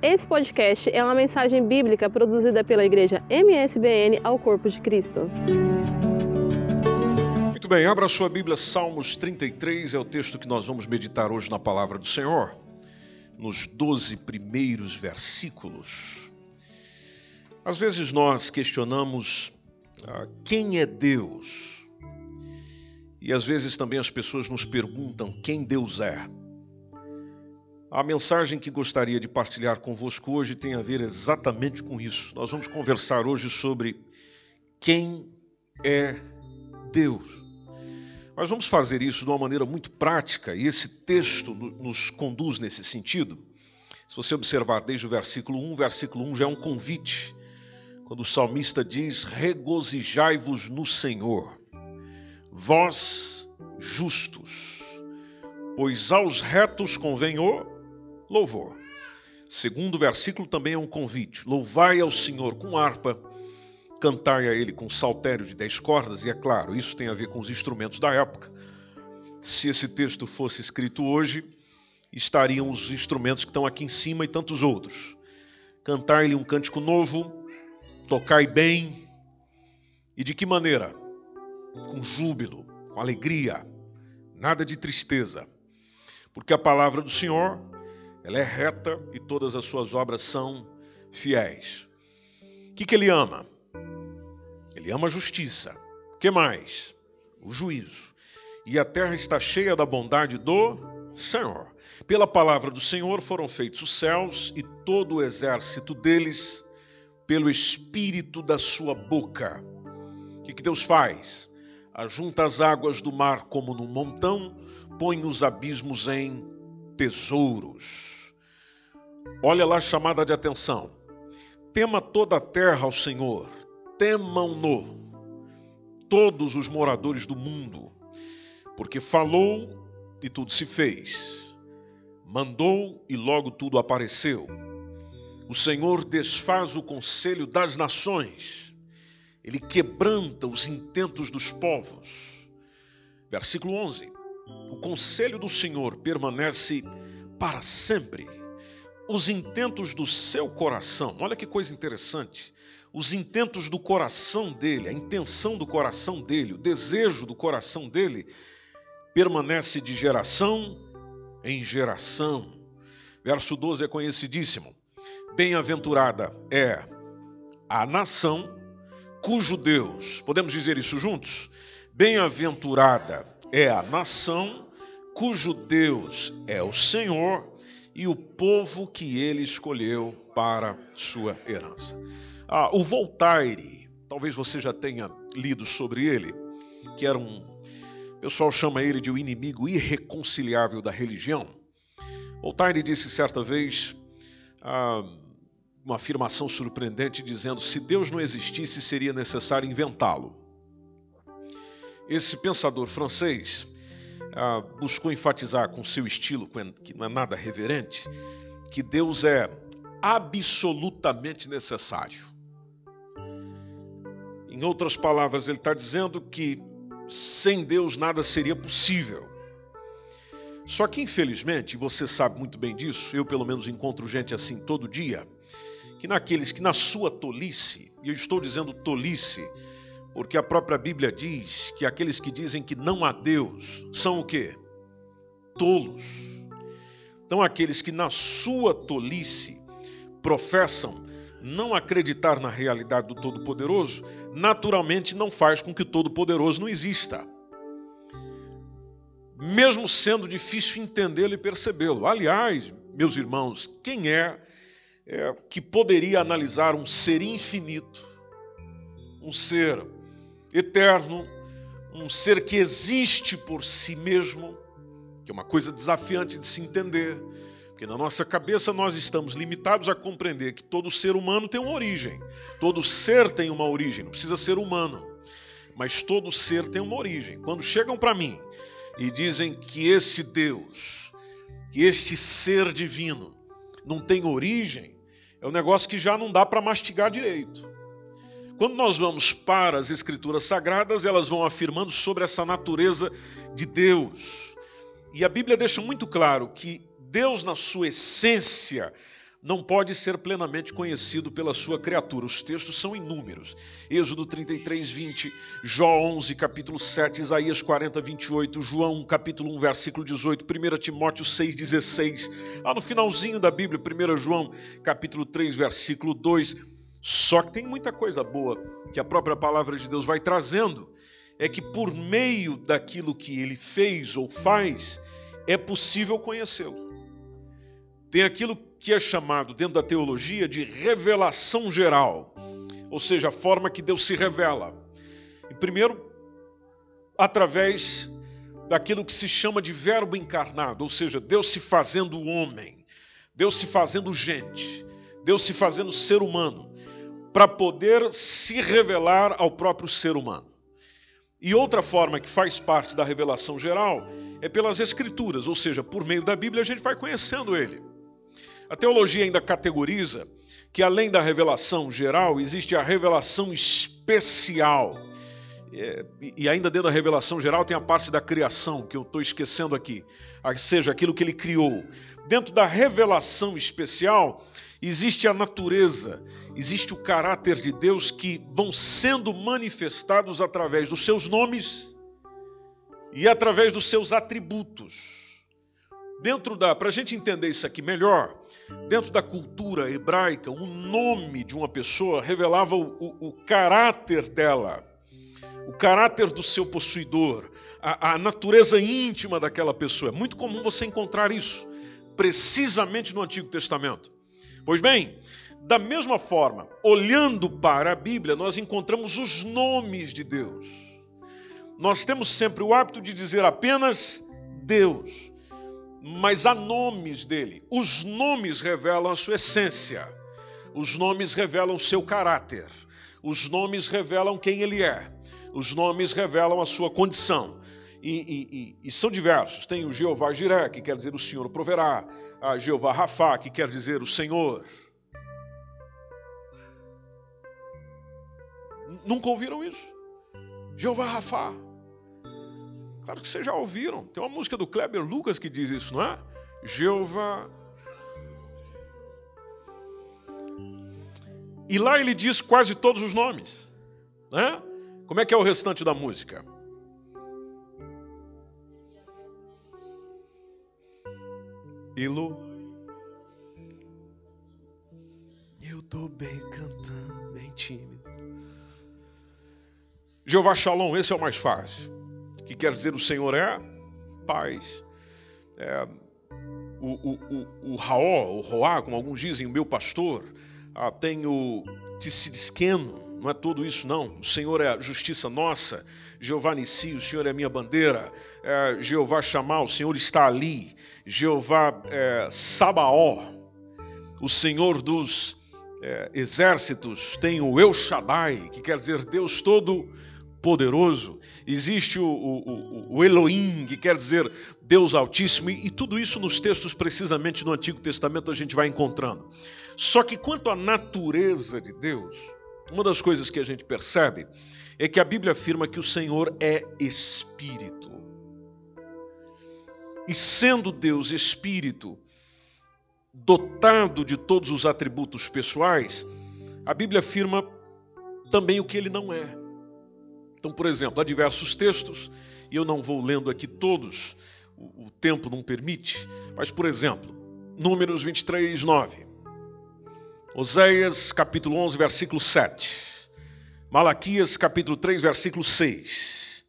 Esse podcast é uma mensagem bíblica produzida pela igreja MSBN ao Corpo de Cristo. Muito bem, abra sua Bíblia, Salmos 33 é o texto que nós vamos meditar hoje na palavra do Senhor, nos 12 primeiros versículos. Às vezes nós questionamos ah, quem é Deus, e às vezes também as pessoas nos perguntam quem Deus é. A mensagem que gostaria de partilhar convosco hoje tem a ver exatamente com isso. Nós vamos conversar hoje sobre quem é Deus. Nós vamos fazer isso de uma maneira muito prática e esse texto nos conduz nesse sentido. Se você observar desde o versículo 1, o versículo 1 já é um convite, quando o salmista diz: Regozijai-vos no Senhor, vós justos, pois aos retos convém o louvor. Segundo versículo também é um convite: louvai ao Senhor com harpa, cantai a Ele com saltério de dez cordas, e é claro, isso tem a ver com os instrumentos da época. Se esse texto fosse escrito hoje, estariam os instrumentos que estão aqui em cima e tantos outros. Cantai-lhe um cântico novo, tocai bem, e de que maneira? Com júbilo, com alegria, nada de tristeza, porque a palavra do Senhor ela é reta e todas as suas obras são fiéis. O que, que ele ama? Ele ama a justiça. O que mais? O juízo. E a terra está cheia da bondade do Senhor. Pela palavra do Senhor foram feitos os céus e todo o exército deles, pelo espírito da sua boca. O que, que Deus faz? Ajunta as águas do mar como num montão, põe os abismos em tesouros. Olha lá a chamada de atenção. Tema toda a terra ao Senhor, temam-no. Todos os moradores do mundo, porque falou e tudo se fez, mandou e logo tudo apareceu. O Senhor desfaz o conselho das nações, ele quebranta os intentos dos povos. Versículo 11: O conselho do Senhor permanece para sempre os intentos do seu coração. Olha que coisa interessante. Os intentos do coração dele, a intenção do coração dele, o desejo do coração dele, permanece de geração em geração. Verso 12 é conhecidíssimo. Bem-aventurada é a nação cujo Deus, podemos dizer isso juntos? Bem-aventurada é a nação cujo Deus é o Senhor e o povo que ele escolheu para sua herança. Ah, o Voltaire, talvez você já tenha lido sobre ele, que era um. O pessoal chama ele de o um inimigo irreconciliável da religião. Voltaire disse certa vez ah, uma afirmação surpreendente, dizendo: se Deus não existisse, seria necessário inventá-lo. Esse pensador francês ah, buscou enfatizar com seu estilo, que não é nada reverente, que Deus é absolutamente necessário. Em outras palavras, ele está dizendo que sem Deus nada seria possível. Só que, infelizmente, você sabe muito bem disso, eu pelo menos encontro gente assim todo dia, que naqueles que na sua tolice, e eu estou dizendo tolice, porque a própria Bíblia diz que aqueles que dizem que não há Deus são o quê? Tolos. Então, aqueles que na sua tolice professam não acreditar na realidade do Todo-Poderoso, naturalmente não faz com que o Todo-Poderoso não exista. Mesmo sendo difícil entendê-lo e percebê-lo. Aliás, meus irmãos, quem é, é que poderia analisar um ser infinito, um ser eterno, um ser que existe por si mesmo, que é uma coisa desafiante de se entender, porque na nossa cabeça nós estamos limitados a compreender que todo ser humano tem uma origem, todo ser tem uma origem, não precisa ser humano, mas todo ser tem uma origem. Quando chegam para mim e dizem que esse Deus, que este ser divino não tem origem, é um negócio que já não dá para mastigar direito. Quando nós vamos para as Escrituras Sagradas, elas vão afirmando sobre essa natureza de Deus. E a Bíblia deixa muito claro que Deus, na sua essência, não pode ser plenamente conhecido pela sua criatura. Os textos são inúmeros. Êxodo 33, 20, Jó 11, capítulo 7, Isaías 40, 28, João capítulo 1, versículo 18, 1 Timóteo 6, 16. Lá no finalzinho da Bíblia, 1 João capítulo 3, versículo 2. Só que tem muita coisa boa que a própria palavra de Deus vai trazendo. É que por meio daquilo que ele fez ou faz, é possível conhecê-lo. Tem aquilo que é chamado dentro da teologia de revelação geral, ou seja, a forma que Deus se revela. E primeiro, através daquilo que se chama de verbo encarnado, ou seja, Deus se fazendo homem, Deus se fazendo gente, Deus se fazendo ser humano, para poder se revelar ao próprio ser humano. E outra forma que faz parte da revelação geral é pelas Escrituras, ou seja, por meio da Bíblia a gente vai conhecendo ele. A teologia ainda categoriza que além da revelação geral, existe a revelação especial. É, e ainda dentro da revelação geral tem a parte da criação, que eu estou esquecendo aqui, ou seja, aquilo que ele criou. Dentro da revelação especial, existe a natureza, existe o caráter de Deus que vão sendo manifestados através dos seus nomes e através dos seus atributos. Dentro da, para a gente entender isso aqui melhor, dentro da cultura hebraica, o nome de uma pessoa revelava o, o, o caráter dela, o caráter do seu possuidor, a, a natureza íntima daquela pessoa. É muito comum você encontrar isso, precisamente no Antigo Testamento. Pois bem, da mesma forma, olhando para a Bíblia, nós encontramos os nomes de Deus. Nós temos sempre o hábito de dizer apenas Deus mas há nomes dele. Os nomes revelam a sua essência, os nomes revelam o seu caráter, os nomes revelam quem ele é, os nomes revelam a sua condição. E, e, e, são diversos. Tem o Jeová Jiré, que quer dizer o Senhor proverá, a Jeová Rafá, que quer dizer o Senhor. Nunca ouviram isso? Jeová Rafá. Claro que vocês já ouviram. Tem uma música do Kleber Lucas que diz isso, não é? Jeová. E lá ele diz quase todos os nomes. Né? Como é que é o restante da música? Ilo. Eu tô bem cantando, bem tímido. Jeová Shalom, esse é o mais fácil que quer dizer o Senhor é paz. É, o, o, o, o Raó, o Roá, como alguns dizem, o meu pastor, ah, tem o Tissidisqueno, não é tudo isso não. O Senhor é a justiça nossa, Jeová Nissi, o Senhor é a minha bandeira, é, Jeová Chamar, o Senhor está ali, Jeová é, Sabaó, o Senhor dos é, exércitos, tem o El Shaddai, que quer dizer Deus todo poderoso, existe o, o, o, Elohim, que quer dizer Deus Altíssimo, e, e tudo isso nos textos, precisamente no Antigo Testamento, a gente vai encontrando. Só que quanto à natureza de Deus, uma das coisas que a gente percebe é que a Bíblia afirma que o Senhor é Espírito. E sendo Deus Espírito, dotado de todos os atributos pessoais, a Bíblia afirma também o que ele não é. Então, por exemplo, há diversos textos, e eu não vou lendo aqui todos, o, tempo não permite, mas, por exemplo, Números 23, 9. Oséias, capítulo 11, versículo 7. Malaquias, capítulo 3, versículo 6.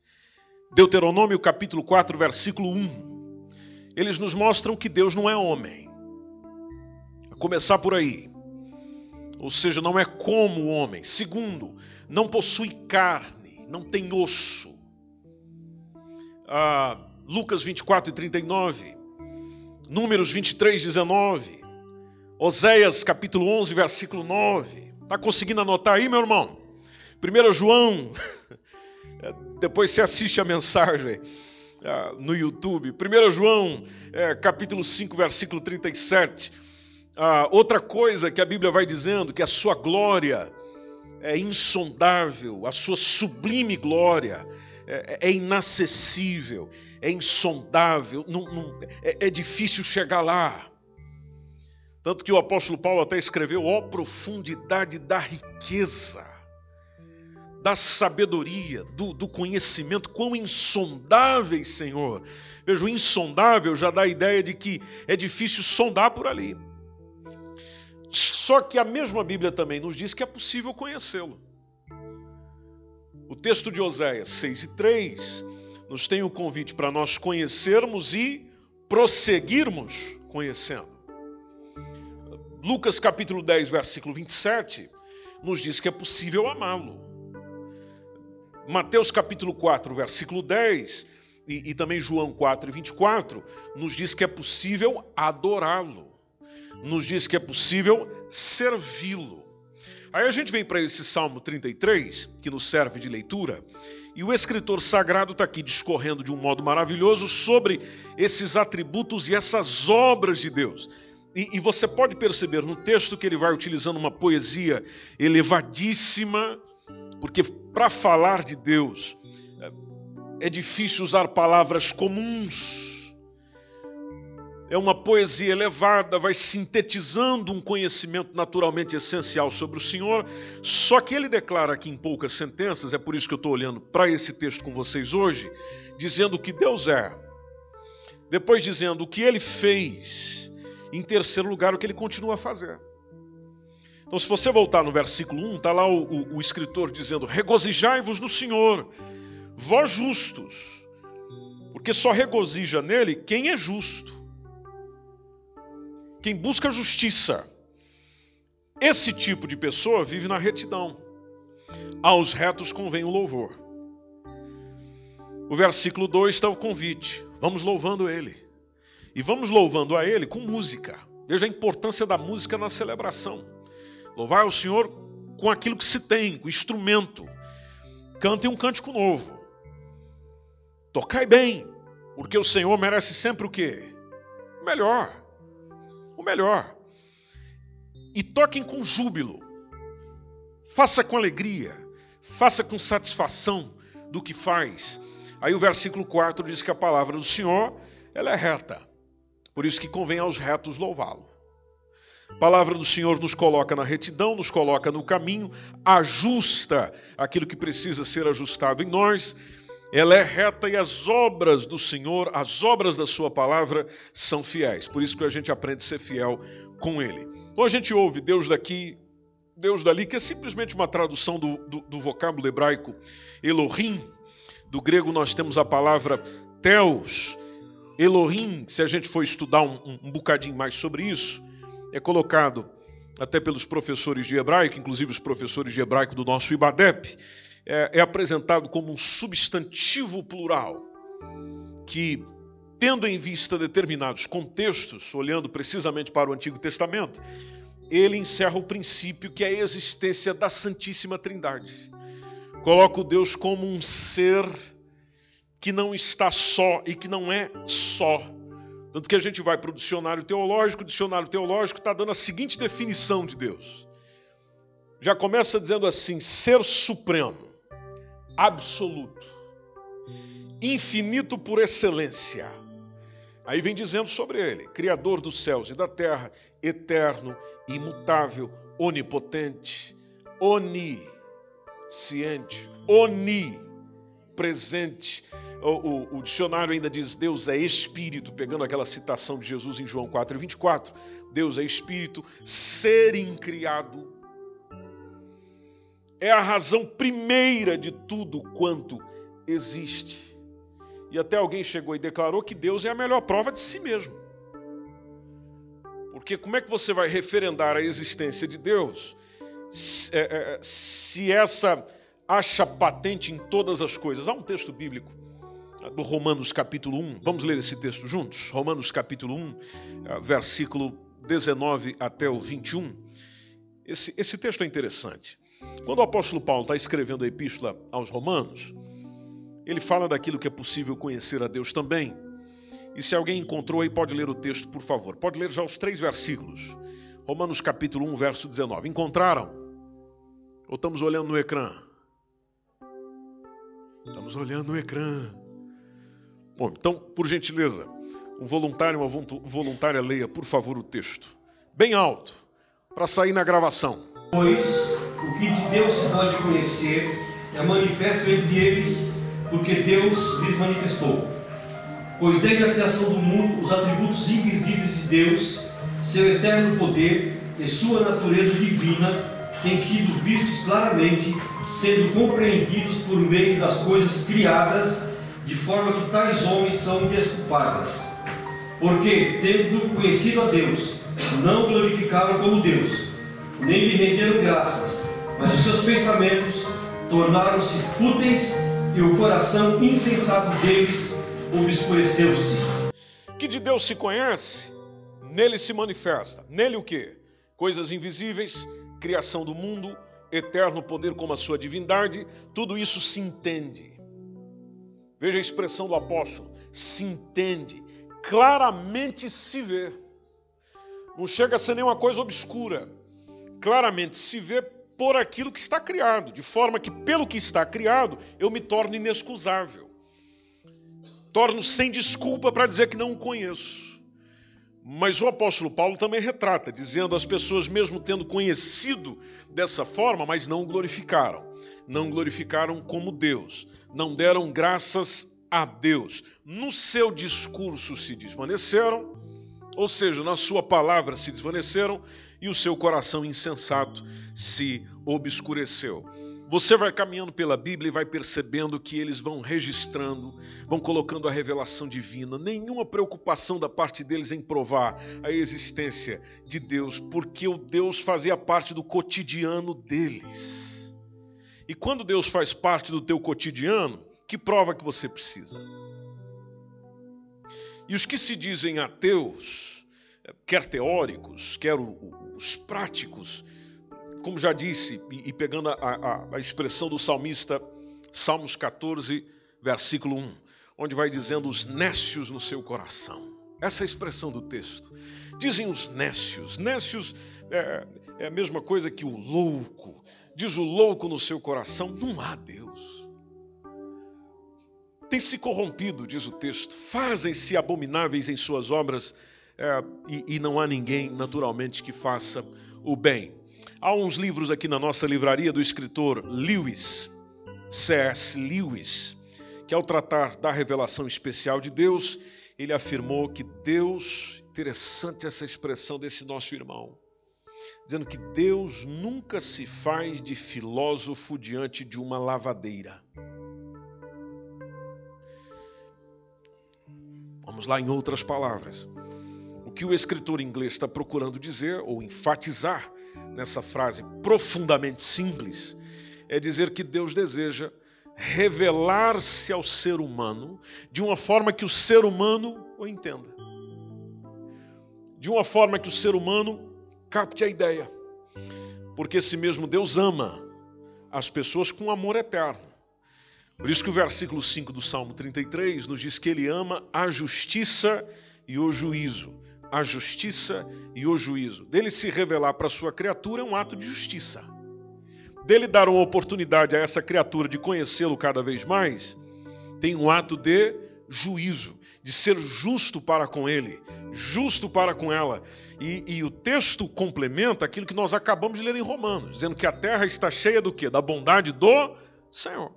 Deuteronômio, capítulo 4, versículo 1. Eles nos mostram que Deus não é homem. A começar por aí. Ou seja, não é como o homem. Segundo, não possui carne não tem osso. Ah, Lucas 24 e 39, Números 23, 19, Oséias capítulo 11, versículo 9. Está conseguindo anotar aí, meu irmão? 1 João, depois você assiste a mensagem ah, no YouTube. 1 João, é, capítulo 5, versículo 37. Ah, outra coisa que a Bíblia vai dizendo, que a sua glória é insondável, a sua sublime glória é, é inacessível, é insondável, não, não, é, é difícil chegar lá. Tanto que o apóstolo Paulo até escreveu: ó profundidade da riqueza, da sabedoria, do, do conhecimento, quão insondáveis, Senhor. Veja, o insondável já dá a ideia de que é difícil sondar por ali. Só que a mesma Bíblia também nos diz que é possível conhecê-lo. O texto de Oséias 6 e 3 nos tem o convite para nós conhecermos e prosseguirmos conhecendo. Lucas capítulo 10, versículo 27, nos diz que é possível amá-lo. Mateus capítulo 4, versículo 10, e, e também João 4 e 24, nos diz que é possível adorá-lo. Nos diz que é possível servi-lo. Aí a gente vem para esse Salmo 33, que nos serve de leitura, e o escritor sagrado está aqui discorrendo de um modo maravilhoso sobre esses atributos e essas obras de Deus. E, e você pode perceber no texto que ele vai utilizando uma poesia elevadíssima, porque para falar de Deus é, é difícil usar palavras comuns. É uma poesia elevada, vai sintetizando um conhecimento naturalmente essencial sobre o Senhor, só que ele declara aqui em poucas sentenças, é por isso que eu estou olhando para esse texto com vocês hoje, dizendo que Deus é, depois dizendo o que ele fez, em terceiro lugar, o que ele continua a fazer. Então, se você voltar no versículo 1, está lá o, o, o escritor dizendo: Regozijai-vos no Senhor, vós justos, porque só regozija nele quem é justo quem busca justiça. Esse tipo de pessoa vive na retidão. Aos retos convém o louvor. O versículo 2 está o convite. Vamos louvando Ele. E vamos louvando a Ele com música. Veja a importância da música na celebração. Louvar ao Senhor com aquilo que se tem, com instrumento. Cantem um cântico novo. Tocai bem, porque o Senhor merece sempre o quê? O melhor o melhor. E toquem com júbilo. Faça com alegria. Faça com satisfação do que faz. Aí o versículo 4 diz que a palavra do Senhor, ela é reta. Por isso que convém aos retos louvá-lo. A palavra do Senhor nos coloca na retidão, nos coloca no caminho, ajusta aquilo que precisa ser ajustado em nós ela é reta e as obras do Senhor, as obras da Sua palavra são fiéis. Por isso que a gente aprende a ser fiel com Ele. Então a gente ouve Deus daqui, Deus dali, que é simplesmente uma tradução do, do, do vocábulo hebraico Elohim. Do grego nós temos a palavra Theos. Elohim, se a gente for estudar um, um bocadinho mais sobre isso, é colocado até pelos professores de hebraico, inclusive os professores de hebraico do nosso IBADEP é, é apresentado como um substantivo plural, que, tendo em vista determinados contextos, olhando precisamente para o Antigo Testamento, ele encerra o princípio que é a existência da Santíssima Trindade. Coloca o Deus como um ser que não está só e que não é só. Tanto que a gente vai para o dicionário teológico, o dicionário teológico está dando a seguinte definição de Deus. Já começa dizendo assim: ser supremo absoluto, infinito por excelência. Aí vem dizendo sobre ele: Criador dos céus e da terra, eterno, imutável, onipotente, onisciente, onipresente. O, o, o, dicionário ainda diz Deus é espírito, pegando aquela citação de Jesus em João 4, 24. Deus é espírito, ser incriado, é a razão primeira de tudo quanto existe. E até alguém chegou e declarou que Deus é a melhor prova de si mesmo. Porque como é que você vai referendar a existência de Deus se, é, é, se essa acha patente em todas as coisas? Há um texto bíblico do Romanos capítulo 1. Vamos ler esse texto juntos? Romanos capítulo 1, é, versículo 19 até o 21. Esse, esse texto é interessante. Quando o apóstolo Paulo está escrevendo a epístola aos Romanos, ele fala daquilo que é possível conhecer a Deus também. E se alguém encontrou aí, pode ler o texto, por favor. Pode ler já os três versículos. Romanos capítulo 1, verso 19. Encontraram? Ou estamos olhando no ecrã? Estamos olhando no ecrã. Bom, então, por gentileza, um voluntário, uma voluntária leia, por favor, o texto bem alto, para sair na gravação. Pois o que de Deus se pode conhecer é manifesto entre eles, porque Deus lhes manifestou. Pois desde a criação do mundo, os atributos invisíveis de Deus, seu eterno poder e sua natureza divina têm sido vistos claramente, sendo compreendidos por meio das coisas criadas, de forma que tais homens são indesculpáveis. Porque, tendo conhecido a Deus, não glorificaram como Deus, nem lhe renderam graças, mas os seus pensamentos tornaram-se fúteis e o coração insensato deles obscureceu-se. Que de Deus se conhece, nele se manifesta. Nele o que? Coisas invisíveis, criação do mundo, eterno poder como a sua divindade, tudo isso se entende. Veja a expressão do apóstolo: se entende, claramente se vê. Não chega a ser nenhuma coisa obscura. Claramente se vê por aquilo que está criado, de forma que, pelo que está criado, eu me torno inexcusável. Torno sem desculpa para dizer que não o conheço. Mas o apóstolo Paulo também retrata, dizendo as pessoas, mesmo tendo conhecido dessa forma, mas não o glorificaram. Não glorificaram como Deus. Não deram graças a Deus. No seu discurso se desvaneceram, ou seja, na sua palavra se desvaneceram e o seu coração insensato se obscureceu. Você vai caminhando pela Bíblia e vai percebendo que eles vão registrando, vão colocando a revelação divina, nenhuma preocupação da parte deles em provar a existência de Deus, porque o Deus fazia parte do cotidiano deles. E quando Deus faz parte do teu cotidiano, que prova que você precisa? E os que se dizem ateus, quer teóricos, quer os práticos, como já disse, e, pegando a, a, a expressão do salmista, Salmos 14, versículo 1, onde vai dizendo os nécios no seu coração. Essa é a expressão do texto. Dizem os nécios. Nécios é, é a mesma coisa que o louco. Diz o louco no seu coração: não há Deus. Tem se corrompido, diz o texto. Fazem-se abomináveis em suas obras é, e, e não há ninguém, naturalmente, que faça o bem. Há uns livros aqui na nossa livraria do escritor Lewis, C.S. Lewis, que ao tratar da revelação especial de Deus, ele afirmou que Deus, interessante essa expressão desse nosso irmão, dizendo que Deus nunca se faz de filósofo diante de uma lavadeira. Vamos lá em outras palavras. O que o escritor inglês está procurando dizer ou enfatizar nessa frase profundamente simples é dizer que Deus deseja revelar-se ao ser humano de uma forma que o ser humano o entenda. De uma forma que o ser humano capte a ideia. Porque esse mesmo Deus ama as pessoas com amor eterno. Por isso que o versículo 5 do Salmo 33 nos diz que ele ama a justiça e o juízo a justiça e o juízo. Dele se revelar para sua criatura é um ato de justiça. Dele dar uma oportunidade a essa criatura de conhecê-lo cada vez mais, tem um ato de juízo, de ser justo para com ele, justo para com ela. E, e, o texto complementa aquilo que nós acabamos de ler em Romanos, dizendo que a terra está cheia do quê? Da bondade do Senhor. Ou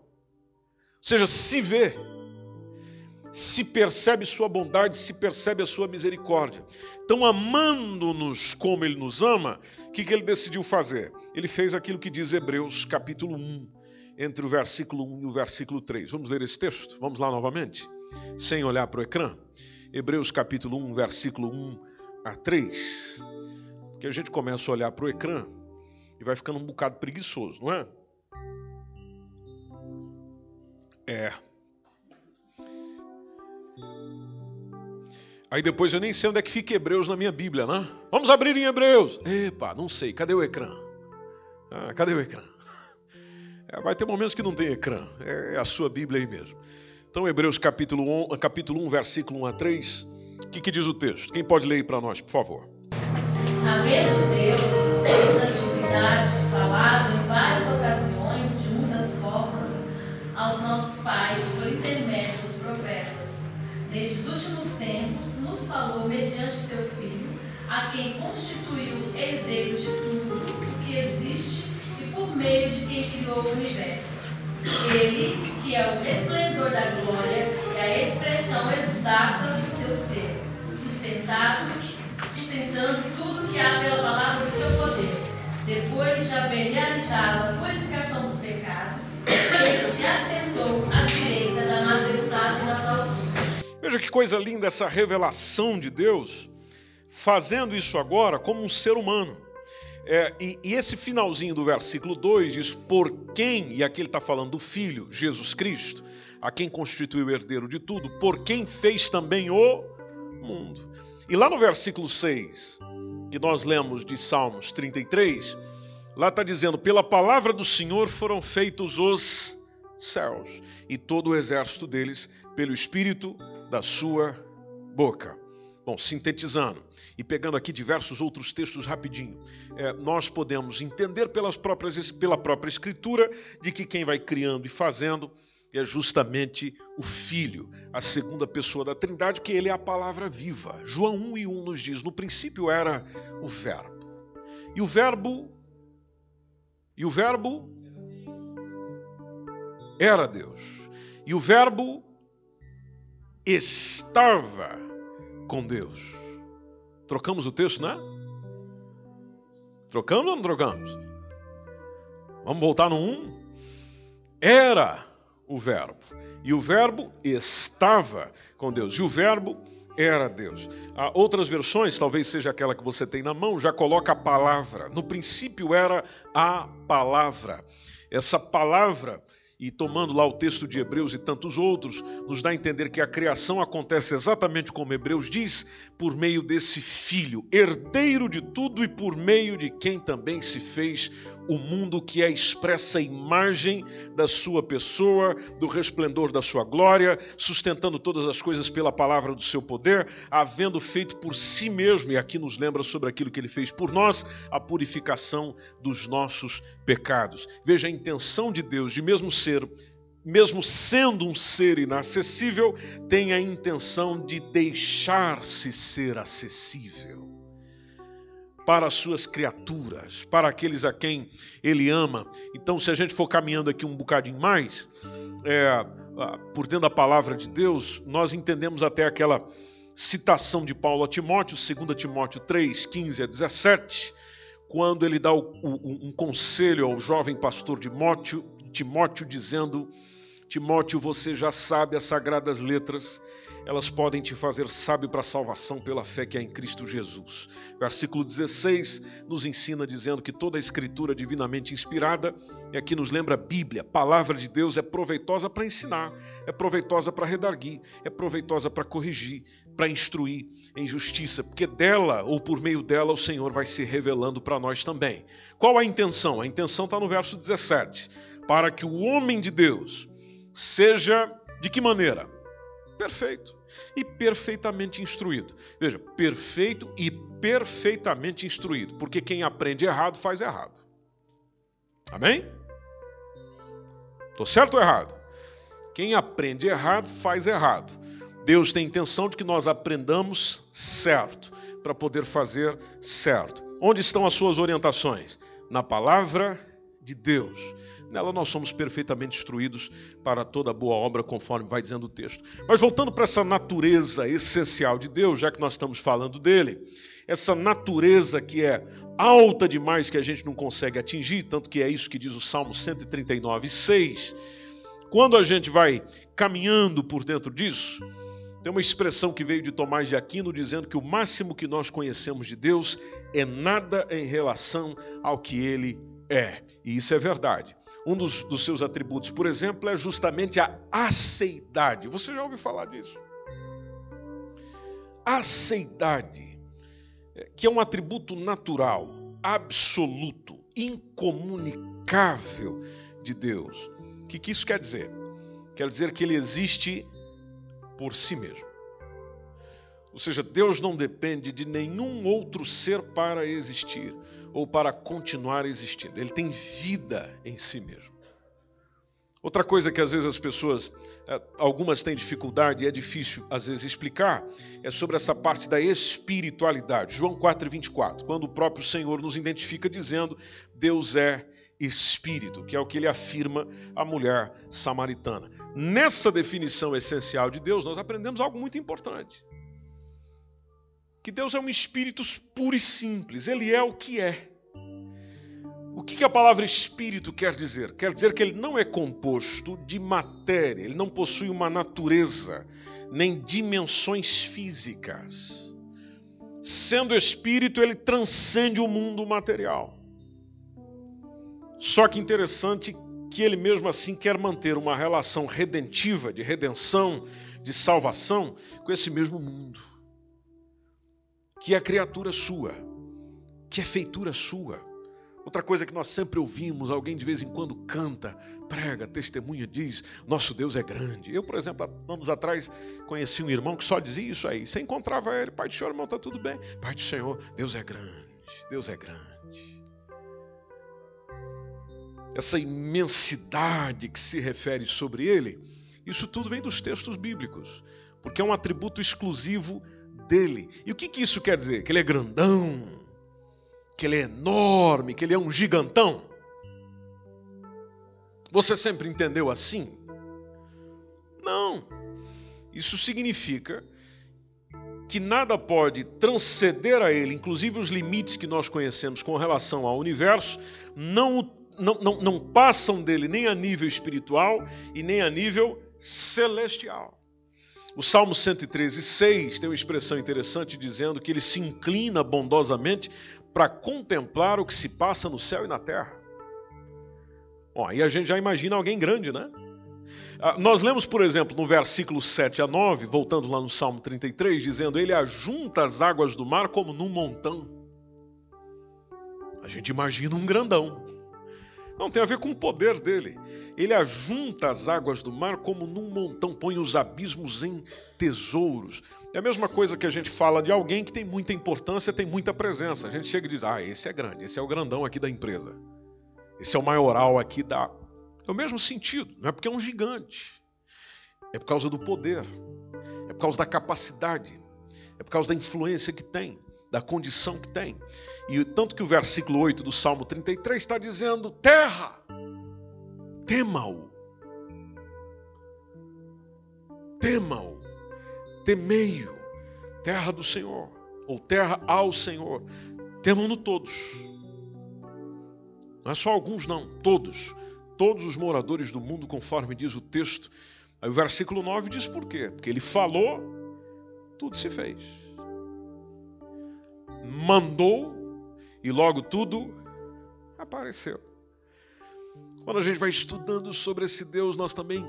seja, se vê se percebe sua bondade, se percebe a sua misericórdia. Então, amando-nos como ele nos ama, o que, que ele decidiu fazer? Ele fez aquilo que diz Hebreus capítulo 1, entre o versículo 1 e o versículo 3. Vamos ler esse texto? Vamos lá novamente? Sem olhar para o ecrã. Hebreus capítulo 1, versículo 1 a 3. Porque a gente começa a olhar para o ecrã e vai ficando um bocado preguiçoso, não é? É. Aí depois eu nem sei onde é que fica Hebreus na minha Bíblia, né? Vamos abrir em Hebreus. Epa, não sei. Cadê o ecrã? Ah, cadê o ecrã? É, vai ter momentos que não tem ecrã. É, a sua Bíblia aí mesmo. Então, Hebreus capítulo 1, capítulo 1 versículo 1 a 3. O que, que diz o texto? Quem pode ler aí para nós, por favor? Havendo Deus, Deus da antiguidade, falado em várias ocasiões, de muitas formas, aos nossos pais por intermédio dos profetas. Nestes últimos tempos, nos falou mediante seu Filho, a quem constituiu herdeiro de tudo o que existe e por meio de quem criou o universo. Ele, que é o resplendor da glória, é a expressão exata do seu ser, sustentado, sustentando tudo que há pela palavra do seu poder. Depois de haver realizado a purificação dos pecados, ele se assentou à direita da majestade nas alturas. Veja que coisa linda essa revelação de Deus, fazendo isso agora como um ser humano. É, e, e, esse finalzinho do versículo 2 diz: Por quem, e aqui ele está falando do Filho, Jesus Cristo, a quem constituiu o herdeiro de tudo, por quem fez também o mundo. E lá no versículo 6, que nós lemos de Salmos 33, lá está dizendo: Pela palavra do Senhor foram feitos os céus, e todo o exército deles, pelo Espírito da sua boca. Bom, sintetizando e pegando aqui diversos outros textos rapidinho, é, nós podemos entender pelas próprias, pela própria Escritura de que quem vai criando e fazendo é justamente o Filho, a segunda pessoa da Trindade, que ele é a palavra viva. João 1 e 1 nos diz: no princípio era o Verbo. E o Verbo. E o Verbo era Deus. E o Verbo estava com Deus. Trocamos o texto, né? Trocamos ou não trocamos? Vamos voltar no 1? Era o Verbo. E o Verbo estava com Deus. E o Verbo era Deus. Há outras versões, talvez seja aquela que você tem na mão, já coloca a palavra. No princípio era a palavra. Essa palavra e tomando lá o texto de Hebreus e tantos outros, nos dá a entender que a criação acontece exatamente como Hebreus diz, por meio desse filho, herdeiro de tudo e por meio de quem também se fez o mundo que é expressa imagem da sua pessoa, do resplendor da sua glória, sustentando todas as coisas pela palavra do seu poder, havendo feito por si mesmo, e aqui nos lembra sobre aquilo que ele fez por nós, a purificação dos nossos pecados. Veja a intenção de Deus de mesmo ser ser, mesmo sendo um ser inacessível, tem a intenção de deixar-se ser acessível para as suas criaturas, para aqueles a quem ele ama. Então, se a gente for caminhando aqui um bocadinho mais, é, por dentro da palavra de Deus, nós entendemos até aquela citação de Paulo a Timóteo, 2 Timóteo 3, 15 a 17, quando ele dá o, o, um conselho ao jovem pastor Timóteo, Timóteo dizendo: Timóteo, você já sabe as sagradas letras, elas podem te fazer sábio para a salvação pela fé que há em Cristo Jesus. Versículo 16 nos ensina dizendo que toda a escritura divinamente inspirada, e aqui nos lembra a Bíblia, palavra de Deus é proveitosa para ensinar, é proveitosa para redarguir, é proveitosa para corrigir, para instruir em justiça, porque dela ou por meio dela o Senhor vai se revelando para nós também. Qual a intenção? A intenção está no verso 17 para que o homem de Deus seja de que maneira? Perfeito e perfeitamente instruído. Veja, perfeito e perfeitamente instruído, porque quem aprende errado faz errado. Amém? Estou certo ou errado? Quem aprende errado faz errado. Deus tem intenção de que nós aprendamos certo, para poder fazer certo. Onde estão as suas orientações? Na palavra de Deus. Nela nós somos perfeitamente instruídos para toda boa obra, conforme vai dizendo o texto. Mas voltando para essa natureza essencial de Deus, já que nós estamos falando dele, essa natureza que é alta demais que a gente não consegue atingir, tanto que é isso que diz o Salmo 139, 6. Quando a gente vai caminhando por dentro disso, tem uma expressão que veio de Tomás de Aquino dizendo que o máximo que nós conhecemos de Deus é nada em relação ao que ele é. E isso é verdade. Um dos, dos seus atributos, por exemplo, é justamente a aceidade. Você já ouviu falar disso? Aceidade, é, que é um atributo natural, absoluto, incomunicável de Deus. O que, que isso quer dizer? Quer dizer que ele existe por si mesmo. Ou seja, Deus não depende de nenhum outro ser para existir ou para continuar existindo. Ele tem vida em si mesmo. Outra coisa que às vezes as pessoas, eh, algumas têm dificuldade e é difícil às vezes explicar, é sobre essa parte da espiritualidade. João 4,24, quando o próprio Senhor nos identifica dizendo: Deus é espírito, que é o que ele afirma à mulher samaritana. Nessa definição essencial de Deus, nós aprendemos algo muito importante. Que Deus é um espírito puro e simples, ele é o que é. O que a palavra espírito quer dizer? Quer dizer que ele não é composto de matéria, ele não possui uma natureza, nem dimensões físicas. Sendo espírito, ele transcende o mundo material. Só que interessante que ele mesmo assim quer manter uma relação redentiva, de redenção, de salvação com esse mesmo mundo, que é criatura sua, que é feitura sua Outra coisa que nós sempre ouvimos, alguém de vez em quando canta, prega, testemunha, diz: Nosso Deus é grande. Eu, por exemplo, anos atrás conheci um irmão que só dizia isso aí. Você encontrava ele, Pai do Senhor, irmão, está tudo bem. Pai do Senhor, Deus é grande, Deus é grande. Essa imensidade que se refere sobre ele, isso tudo vem dos textos bíblicos, porque é um atributo exclusivo dele. E o que, que isso quer dizer? Que ele é grandão, que ele é enorme, que ele é um gigantão. Você sempre entendeu assim? Não. Isso significa que nada pode transcender a ele, inclusive os limites que nós conhecemos com relação ao universo, não, não, não, não passam dele nem a nível espiritual e nem a nível celestial. O Salmo 113, 6 tem uma expressão interessante dizendo que ele se inclina bondosamente para contemplar o que se passa no céu e na terra. Bom, aí a gente já imagina alguém grande, né? Ah, nós lemos, por exemplo, no versículo 7 a 9, voltando lá no Salmo 33, dizendo: Ele ajunta as águas do mar como num montão. A gente imagina um grandão. Não, tem a ver com o poder dele. Ele ajunta as águas do mar como num montão, põe os abismos em tesouros. É a mesma coisa que a gente fala de alguém que tem muita importância, tem muita presença. A gente chega e diz: ah, esse é grande, esse é o grandão aqui da empresa. Esse é o maioral aqui da. É o mesmo sentido, não é porque é um gigante. É por causa do poder, é por causa da capacidade, é por causa da influência que tem, da condição que tem. E tanto que o versículo 8 do Salmo 33 está dizendo: terra, tema-o. Tema-o temei-o, terra do Senhor, ou terra ao Senhor. Temam-no todos. Não é só alguns, não, todos. Todos os moradores do mundo, conforme diz o texto. Aí o versículo 9 diz por quê? Porque ele falou, tudo se fez. Mandou e logo tudo apareceu. Quando a gente vai estudando sobre esse Deus, nós também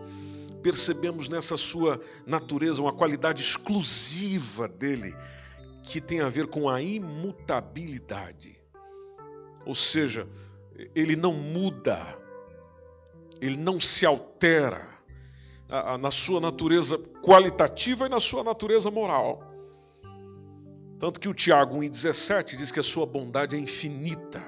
percebemos nessa sua natureza uma qualidade exclusiva dele, que tem a ver com a imutabilidade. Ou seja, ele não muda, ele não se altera na sua natureza qualitativa e na sua natureza moral. Tanto que o Tiago 1,17 diz que a sua bondade é infinita.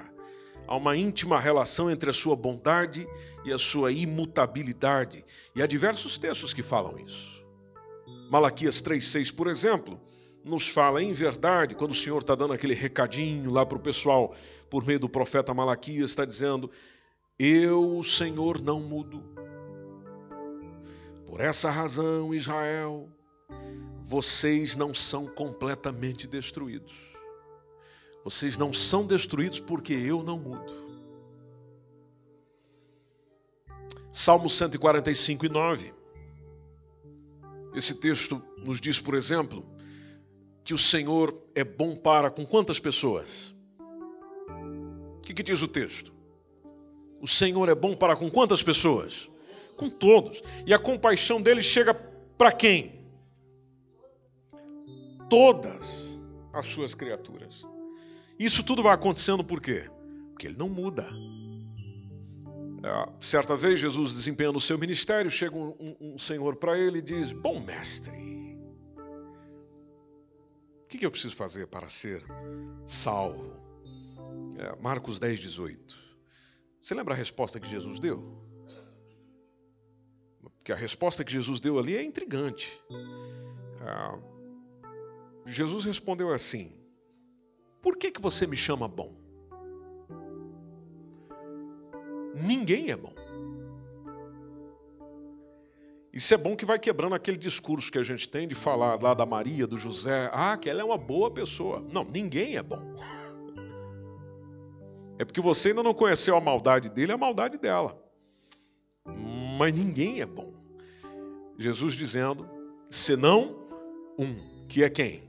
Há uma íntima relação entre a sua bondade e a sua imutabilidade. E há diversos textos que falam isso. Malaquias 3,6, por exemplo, nos fala em verdade, quando o Senhor está dando aquele recadinho lá para o pessoal, por meio do profeta Malaquias, está dizendo: Eu, o Senhor, não mudo. Por essa razão, Israel, vocês não são completamente destruídos. Vocês não são destruídos porque eu não mudo. Salmo 145 e 9. Esse texto nos diz, por exemplo, que o Senhor é bom para com quantas pessoas? O que, que diz o texto? O Senhor é bom para com quantas pessoas? Com todos. E a compaixão dele chega para quem? Todas as suas criaturas. Isso tudo vai acontecendo por quê? Porque ele não muda. É, certa vez, Jesus desempenhando o seu ministério, chega um, um, um senhor para ele e diz: Bom mestre, o que, que eu preciso fazer para ser salvo? É, Marcos 10, 18. Você lembra a resposta que Jesus deu? porque a resposta que Jesus deu ali é intrigante. Ah, Jesus respondeu assim: Por que, que você me chama bom? Ninguém é bom. Isso é bom que vai quebrando aquele discurso que a gente tem de falar lá da Maria, do José, ah, que ela é uma boa pessoa. Não, ninguém é bom. É porque você ainda não conheceu a maldade dele, a maldade dela. Mas ninguém é bom. Jesus dizendo, senão um, que é quem?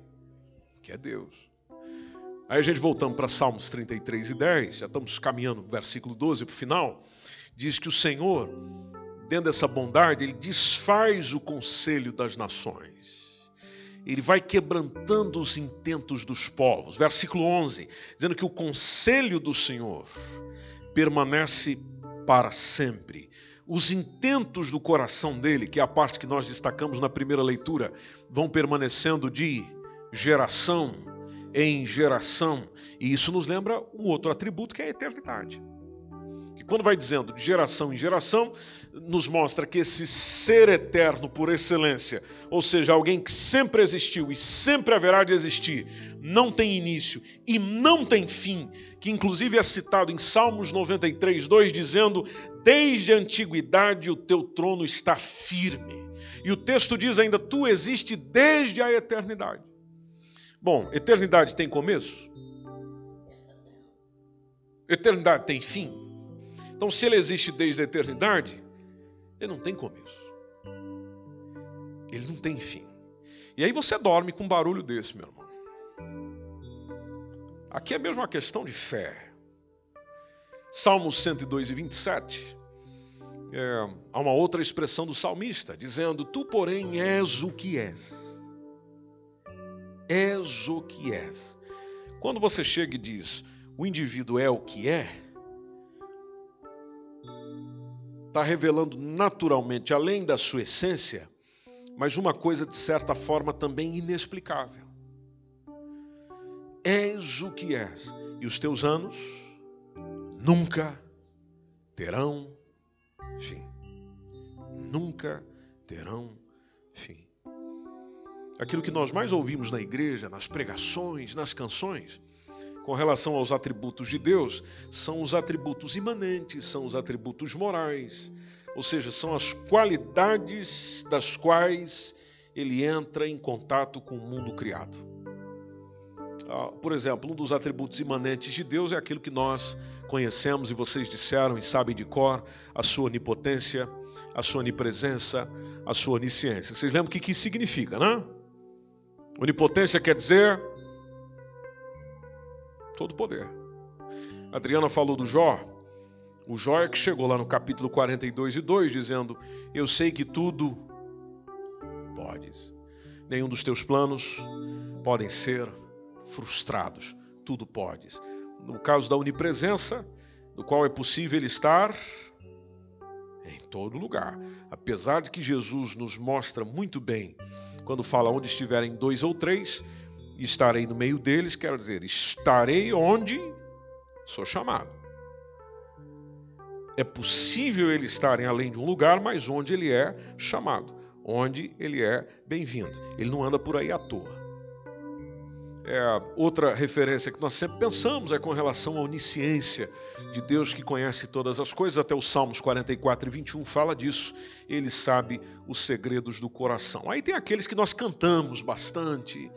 Que é Deus. Aí a gente voltamos para Salmos 33 e 10, já estamos caminhando versículo 12 para o final. Diz que o Senhor, dentro dessa bondade, ele desfaz o conselho das nações ele vai quebrantando os intentos dos povos. Versículo 11, dizendo que o conselho do Senhor permanece para sempre. Os intentos do coração dele, que é a parte que nós destacamos na primeira leitura, vão permanecendo de geração em geração. E isso nos lembra um outro atributo que é a eternidade quando vai dizendo de geração em geração, nos mostra que esse ser eterno por excelência, ou seja, alguém que sempre existiu e sempre haverá de existir, não tem início e não tem fim, que inclusive é citado em Salmos 93, 2, dizendo: Desde a antiguidade o teu trono está firme. E o texto diz ainda: Tu existe desde a eternidade. Bom, eternidade tem começo? Eternidade tem fim? Então, se ele existe desde a eternidade, ele não tem começo. Ele não tem fim. E aí você dorme com um barulho desse, meu irmão. Aqui é mesmo uma questão de fé. Salmos 102 e 27. É, há uma outra expressão do salmista, dizendo: Tu, porém, és o que és. És o que és. Quando você chega e diz, o indivíduo é o que é, está revelando naturalmente, além da sua essência, mas uma coisa de certa forma também inexplicável. És o que és, e os teus anos nunca terão fim. Nunca terão fim. Aquilo que nós mais ouvimos na igreja, nas pregações, nas canções, com relação aos atributos de Deus são os atributos imanentes, são os atributos morais, ou seja, são as qualidades das quais ele entra em contato com o mundo criado. Ah, por exemplo, um dos atributos imanentes de Deus é aquilo que nós conhecemos e vocês disseram e sabem de cor: a sua onipotência, a sua onipresença, a sua onisciência. Vocês lembram o que, que significa, né? Onipotência quer dizer todo poder. A Adriana falou do Jó. O Jó é que chegou lá no capítulo 42 e 2 dizendo: Eu sei que tudo podes. Nenhum dos teus planos podem ser frustrados. Tudo podes. No caso da onipresença, no qual é possível estar em todo lugar. Apesar de que Jesus nos mostra muito bem quando fala onde estiverem dois ou três, estarei no meio deles, quer dizer, estarei onde sou chamado. É possível ele estar em além de um lugar, mas onde ele é chamado, onde ele é bem-vindo. Ele não anda por aí à toa. É, outra referência que nós sempre pensamos é com relação à onisciência de Deus que conhece todas as coisas. Até os Salmos 44 e 21 fala disso. Ele sabe os segredos do coração. Aí tem aqueles que nós cantamos bastante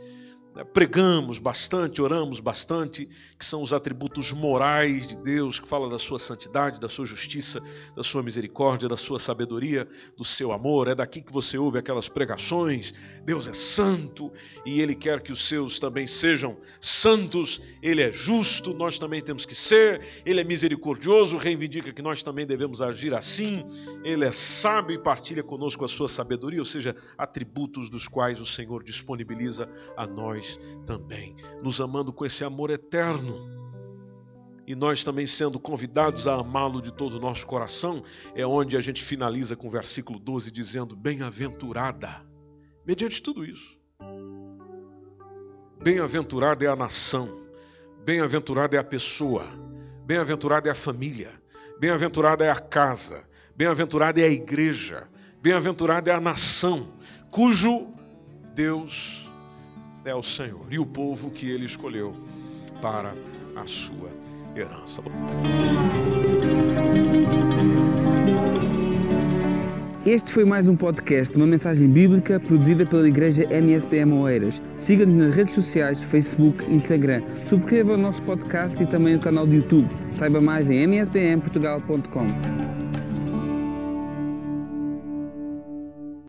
pregamos bastante, oramos bastante, que são os atributos morais de Deus, que fala da sua santidade, da sua justiça, da sua misericórdia, da sua sabedoria, do seu amor. É daqui que você ouve aquelas pregações. Deus é santo e Ele quer que os seus também sejam santos. Ele é justo, nós também temos que ser. Ele é misericordioso, reivindica que nós também devemos agir assim. Ele é sábio e partilha conosco a sua sabedoria, ou seja, atributos dos quais o Senhor disponibiliza a nós nós também, nos amando com esse amor eterno. E nós também sendo convidados a amá-lo de todo o nosso coração, é onde a gente finaliza com o versículo 12 dizendo: Bem-aventurada, mediante tudo isso. Bem-aventurada é a nação, bem-aventurada é a pessoa, bem-aventurada é a família, bem-aventurada é a casa, bem-aventurada é a igreja, Bem-aventurada é a nação cujo Deus é o Senhor e o povo que ele escolheu para a sua herança. Este foi mais um podcast, uma mensagem bíblica produzida pela Igreja MSPM Oeiras. Siga-nos nas redes sociais, Facebook, Instagram. Subscreva o nosso podcast e também o canal do YouTube. Saiba mais em mspmportugal.com.